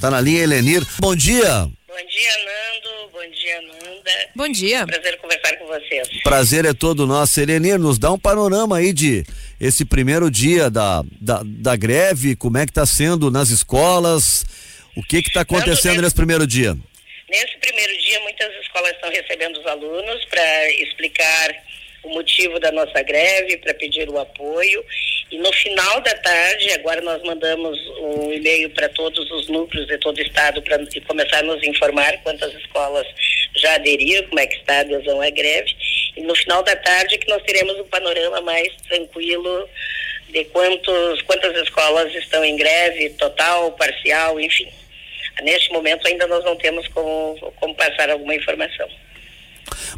Tá na linha, Elenir. Bom dia. Bom dia, Nando. Bom dia, Nanda. Bom dia. Prazer conversar com vocês. Prazer é todo nosso. Elenir, nos dá um panorama aí de esse primeiro dia da, da, da greve, como é que tá sendo nas escolas, o que que tá acontecendo Nando, nesse primeiro dia? Nesse primeiro dia, muitas escolas estão recebendo os alunos para explicar o motivo da nossa greve, para pedir o apoio. E no final da tarde, agora nós mandamos um e-mail para todos os núcleos de todo o estado para começar a nos informar quantas escolas já aderiram, como é que está a adesão à greve. E no final da tarde que nós teremos um panorama mais tranquilo de quantos, quantas escolas estão em greve, total, parcial, enfim. Neste momento ainda nós não temos como, como passar alguma informação.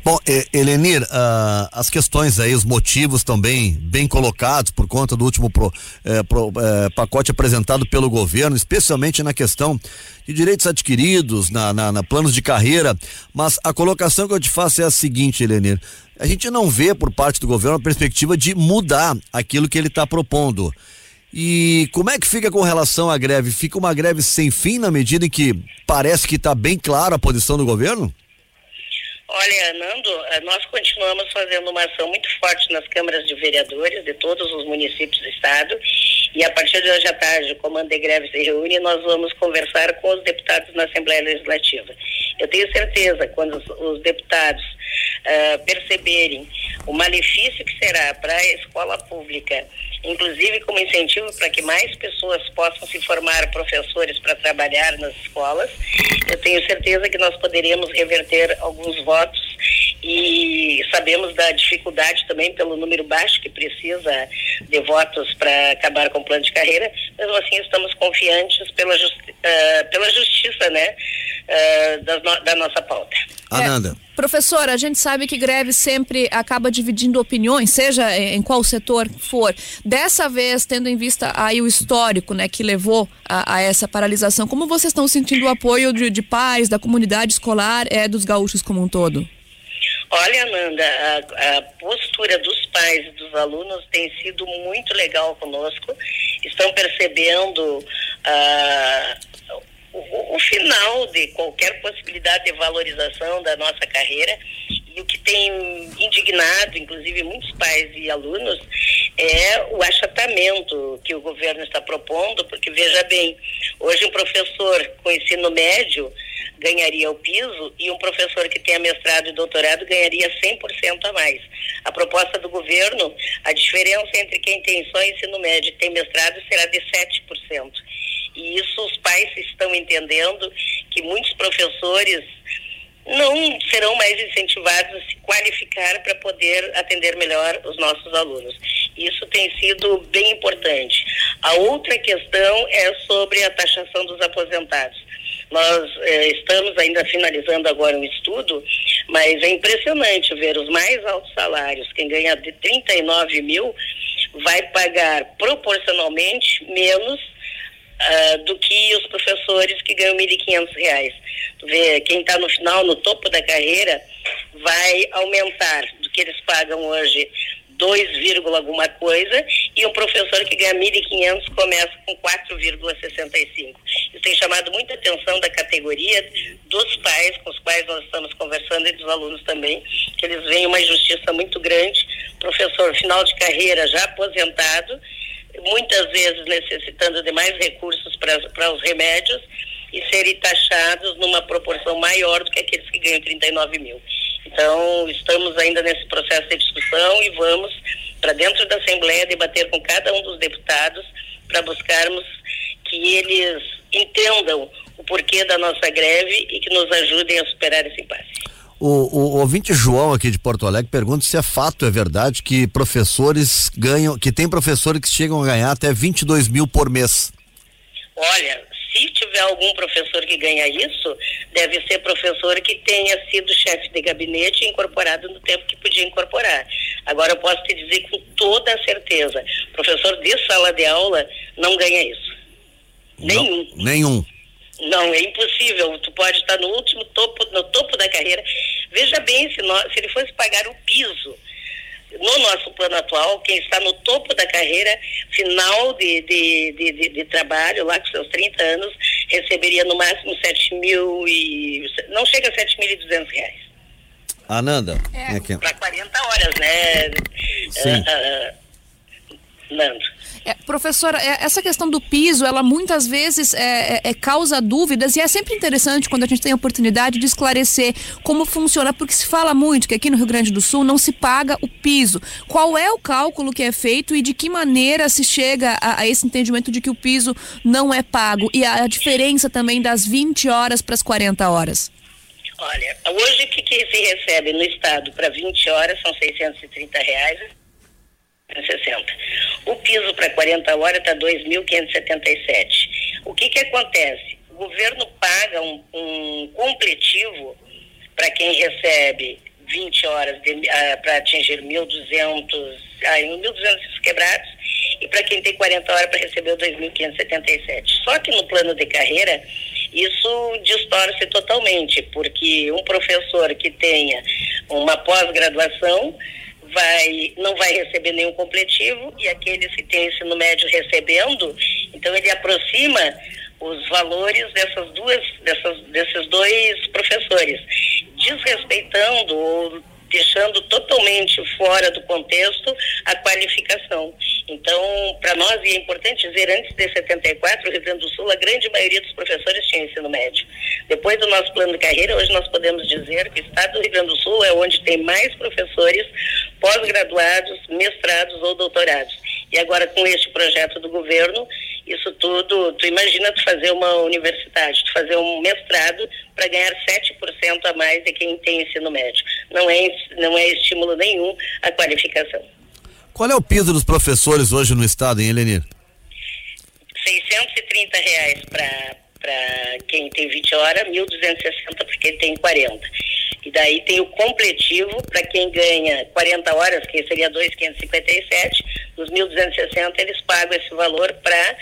Bom, Elenir, uh, as questões aí, os motivos também bem colocados por conta do último pro, eh, pro, eh, pacote apresentado pelo governo, especialmente na questão de direitos adquiridos, na, na, na, planos de carreira. Mas a colocação que eu te faço é a seguinte, Elenir. A gente não vê por parte do governo a perspectiva de mudar aquilo que ele está propondo. E como é que fica com relação à greve? Fica uma greve sem fim na medida em que parece que está bem clara a posição do governo? Olha, Nando, eh, nós continuamos fazendo uma ação muito forte nas câmaras de vereadores de todos os municípios do estado e a partir de hoje à tarde o Comando de Greve se reúne e nós vamos conversar com os deputados na Assembleia Legislativa. Eu tenho certeza, quando os, os deputados uh, perceberem o malefício que será para a escola pública, inclusive como incentivo para que mais pessoas possam se formar professores para trabalhar nas escolas, eu tenho certeza que nós poderíamos reverter alguns votos e sabemos da dificuldade também pelo número baixo que precisa de votos para acabar com o plano de carreira, mesmo assim estamos confiantes pela, justi uh, pela justiça né, uh, da, da nossa pauta. Ananda. É, professora, a gente sabe que greve sempre acaba dividindo opiniões, seja em qual setor for. Dessa vez, tendo em vista aí o histórico, né, que levou a, a essa paralisação, como vocês estão sentindo o apoio de, de pais, da comunidade escolar, é dos gaúchos como um todo? Olha, Nanda, a, a, postura dos pais e dos alunos tem sido muito legal conosco. Estão percebendo uh, o, o, final de qualquer possibilidade de valorização da nossa carreira e o que tem indignado, inclusive muitos pais e alunos, é o achatamento que o governo está propondo, porque veja bem, hoje um professor com ensino médio ganharia o piso e um professor que tenha mestrado e doutorado ganharia 100% a mais. A proposta do governo, a diferença entre quem tem só ensino médio e tem mestrado será de 7%. E isso os pais estão entendendo que muitos professores não serão mais incentivados a se qualificar para poder atender melhor os nossos alunos. Isso tem sido bem importante. A outra questão é sobre a taxação dos aposentados. Nós eh, estamos ainda finalizando agora um estudo, mas é impressionante ver os mais altos salários, quem ganha de 39 mil vai pagar proporcionalmente menos uh, do que os professores que ganham R$ 1.500. Vê, quem está no final, no topo da carreira, vai aumentar do que eles pagam hoje 2, alguma coisa e um professor que ganha 1.500 começa com 4,65. Isso tem chamado muita atenção da categoria dos pais com os quais nós estamos conversando e dos alunos também, que eles veem uma injustiça muito grande. Professor final de carreira já aposentado muitas vezes necessitando de mais recursos para os remédios e serem taxados numa proporção maior do que aqueles que ganham 39 mil. Então, estamos ainda nesse processo de discussão e vamos para dentro da Assembleia debater com cada um dos deputados para buscarmos que eles entendam o porquê da nossa greve e que nos ajudem a superar esse impasse. O, o, o ouvinte João aqui de Porto Alegre pergunta se é fato, é verdade que professores ganham, que tem professores que chegam a ganhar até 22 mil por mês. Olha, se tiver algum professor que ganha isso, deve ser professor que tenha sido chefe de gabinete incorporado no tempo que podia incorporar. Agora eu posso te dizer com toda a certeza, professor de sala de aula não ganha isso. Nenhum. Não, nenhum. Não, é impossível. Tu pode estar no último topo, no topo da carreira. Veja bem, se, nós, se ele fosse pagar o piso, no nosso plano atual, quem está no topo da carreira, final de, de, de, de, de trabalho, lá com seus 30 anos, receberia no máximo 7 mil e. não chega a 7.200 reais. Ananda, é. para 40 horas, né? Sim. Uh, uh, Nando. É, professora, é, essa questão do piso, ela muitas vezes é, é, é, causa dúvidas e é sempre interessante quando a gente tem a oportunidade de esclarecer como funciona, porque se fala muito que aqui no Rio Grande do Sul não se paga o piso. Qual é o cálculo que é feito e de que maneira se chega a, a esse entendimento de que o piso não é pago? E a, a diferença também das 20 horas para as 40 horas? Olha, hoje o que, que se recebe no estado para 20 horas são 630 reais 60. O piso para 40 horas está 2.577. O que que acontece? O governo paga um, um completivo para quem recebe 20 horas uh, ah, para atingir 1.200, ah, 1.200 quebrados e para quem tem 40 horas para receber o 2.577. Só que no plano de carreira isso distorce totalmente, porque um professor que tenha uma pós-graduação vai, não vai receber nenhum completivo e aqueles que têm ensino médio recebendo, então ele aproxima os valores dessas duas, dessas, desses dois professores, desrespeitando ou deixando totalmente fora do contexto a qualificação. Então, para nós, e é importante dizer, antes de 74, o Rio Grande do Sul, a grande maioria dos professores tinha ensino médio. Depois do nosso plano de carreira, hoje nós podemos dizer que o estado do Rio Grande do Sul é onde tem mais professores pós-graduados, mestrados ou doutorados. E agora, com este projeto do governo, isso tudo, tu imagina tu fazer uma universidade, tu fazer um mestrado para ganhar 7% a mais de quem tem ensino médio. Não é, não é estímulo nenhum à qualificação. Qual é o piso dos professores hoje no estado, hein, Elenir? 630 reais para quem tem 20 horas, 1.260 para quem tem 40. E daí tem o completivo para quem ganha 40 horas, que seria 2,557, dos 1.260 eles pagam esse valor para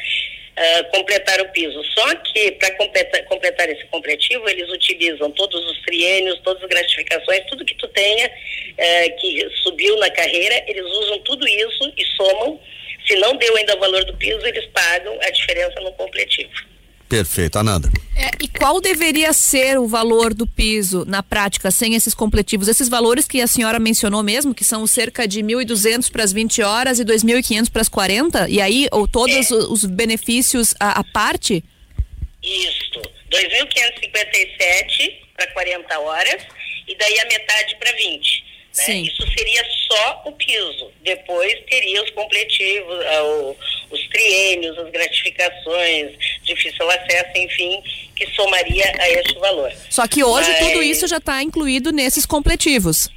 uh, completar o piso. Só que para completar, completar esse completivo, eles utilizam todos os triênios, todas as gratificações, tudo que tu tenha uh, que subiu na carreira, eles usam tudo isso e somam. Se não deu ainda o valor do piso, eles pagam a diferença no completivo. Perfeito, Ananda. É, e qual deveria ser o valor do piso na prática, sem esses completivos? Esses valores que a senhora mencionou mesmo, que são cerca de 1.200 para as 20 horas e 2.500 para as 40? E aí, ou todos é. os benefícios à, à parte? Isso. 2.557 para 40 horas e daí a metade para 20. Né? Isso seria só o piso. Depois teria os completivos, uh, os triênios, as gratificações, difícil acesso, enfim, que somaria a este valor. Só que hoje Mas... tudo isso já está incluído nesses completivos.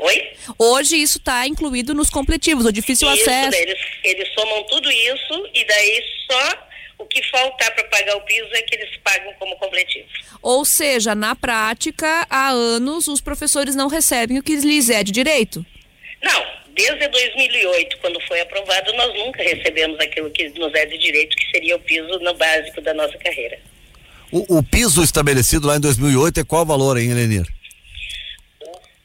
Oi? Hoje isso está incluído nos completivos, o difícil isso, acesso. Eles, eles somam tudo isso e daí só o que faltar para pagar o piso é que eles pagam como completivo. Ou seja, na prática, há anos os professores não recebem o que lhes é de direito. Não, desde 2008, quando foi aprovado, nós nunca recebemos aquilo que nos é de direito, que seria o piso no básico da nossa carreira. O, o piso estabelecido lá em 2008 é qual o valor, hein, Elenir?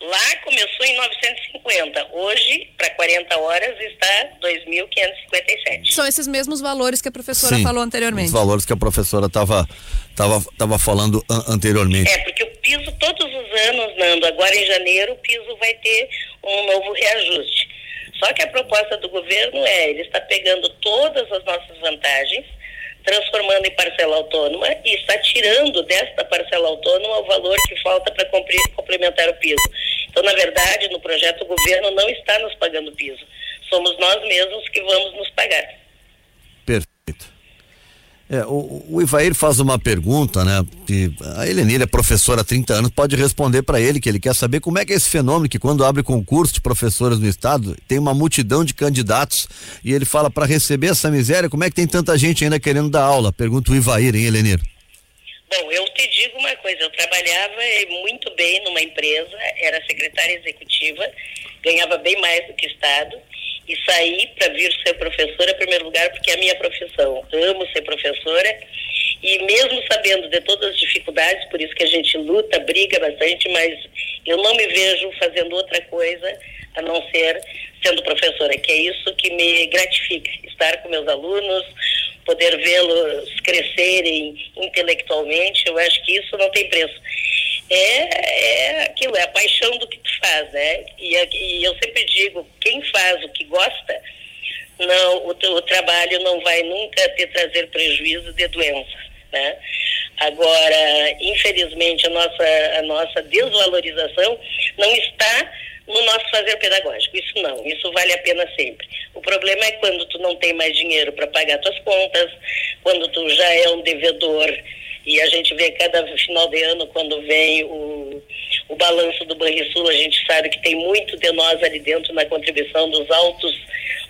Lá começou em 950. Hoje, para 40 horas, está 2.557. São esses mesmos valores que a professora Sim, falou anteriormente. Os valores que a professora estava tava, tava falando an anteriormente. É, porque o piso, todos os anos, Nando, agora em janeiro, o piso vai ter um novo reajuste. Só que a proposta do governo é, ele está pegando todas as nossas vantagens, transformando em parcela autônoma e está tirando desta parcela autônoma o valor que falta para complementar o piso. Então, na verdade, no projeto o governo não está nos pagando piso. Somos nós mesmos que vamos nos pagar. Perfeito. É, o, o Ivair faz uma pergunta, né? Que a Helenir é professora há 30 anos, pode responder para ele que ele quer saber como é que é esse fenômeno que quando abre concurso de professores no estado, tem uma multidão de candidatos e ele fala para receber essa miséria, como é que tem tanta gente ainda querendo dar aula? Pergunta o Ivair, hein, Helenir? Bom, eu te digo uma coisa, eu trabalhava muito bem numa empresa, era secretária executiva, ganhava bem mais do que Estado e saí para vir ser professora, em primeiro lugar, porque é a minha profissão. Amo ser professora e mesmo sabendo de todas as dificuldades, por isso que a gente luta, briga bastante, mas eu não me vejo fazendo outra coisa a não ser sendo professora, que é isso que me gratifica, estar com meus alunos, poder vê-los crescerem intelectualmente, eu acho que isso não tem preço. É, é aquilo, é a paixão do que tu faz, né? E, e eu sempre digo, quem faz o que gosta, não, o, o trabalho não vai nunca te trazer prejuízo de doença, né? Agora, infelizmente, a nossa, a nossa desvalorização não está no nosso fazer pedagógico. Isso não, isso vale a pena sempre. O problema é quando tu não tem mais dinheiro para pagar tuas contas, quando tu já é um devedor e a gente vê cada final de ano quando vem o, o balanço do Banrisul, a gente sabe que tem muito de nós ali dentro na contribuição dos altos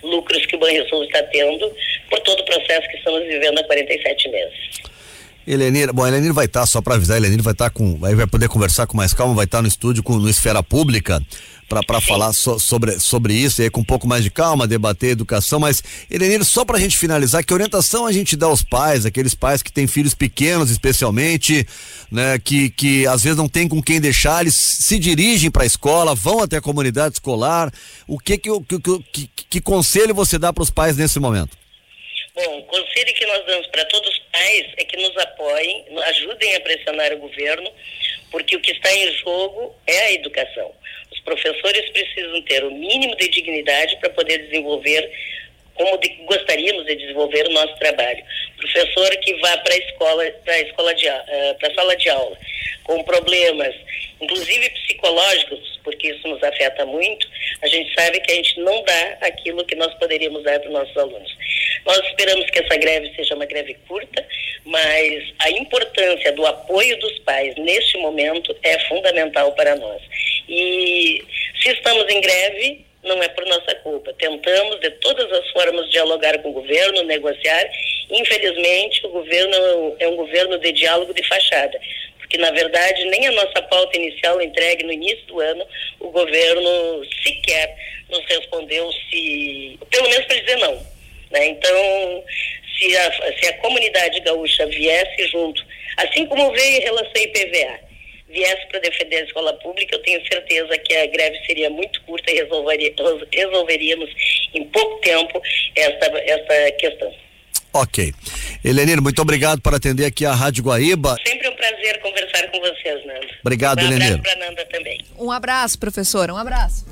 lucros que o Banrisul está tendo por todo o processo que estamos vivendo há 47 meses. Elenir, bom, Elenir vai estar, tá, só para avisar, Elenir vai estar tá com, vai, vai poder conversar com mais calma, vai estar tá no estúdio com, no Esfera Pública para falar so, sobre, sobre isso e aí com um pouco mais de calma, debater educação, mas Elenir, só para a gente finalizar, que orientação a gente dá aos pais, aqueles pais que têm filhos pequenos especialmente, né, que, que às vezes não tem com quem deixar, eles se dirigem para a escola, vão até a comunidade escolar, o que que, que, que, que conselho você dá para os pais nesse momento? Bom, o conselho que nós damos para todos os pais é que nos apoiem, ajudem a pressionar o governo, porque o que está em jogo é a educação. Os professores precisam ter o mínimo de dignidade para poder desenvolver como de, gostaríamos de desenvolver o nosso trabalho. Professor que vá para a escola, para escola de, uh, para sala de aula, com problemas, inclusive psicológicos, porque isso nos afeta muito, a gente sabe que a gente não dá aquilo que nós poderíamos dar para os nossos alunos. Nós esperamos que essa greve seja uma greve curta, mas a importância do apoio dos pais neste momento é fundamental para nós. E se estamos em greve, não é por nossa culpa. Tentamos de todas as formas dialogar com o governo, negociar. Infelizmente, o governo é um governo de diálogo de fachada, porque na verdade nem a nossa pauta inicial entregue no início do ano, o governo sequer nos respondeu se, pelo menos para dizer não. Né? Então, se a, se a comunidade gaúcha viesse junto, assim como veio em relação a IPVA, viesse para defender a escola pública, eu tenho certeza que a greve seria muito curta e resolveria, resolveríamos em pouco tempo essa, essa questão. Ok. Helenir, muito obrigado por atender aqui a Rádio Guaíba. Sempre um prazer conversar com vocês, Nanda. Obrigado, um Helenir. Um abraço para Nanda também. Um abraço, professora, um abraço.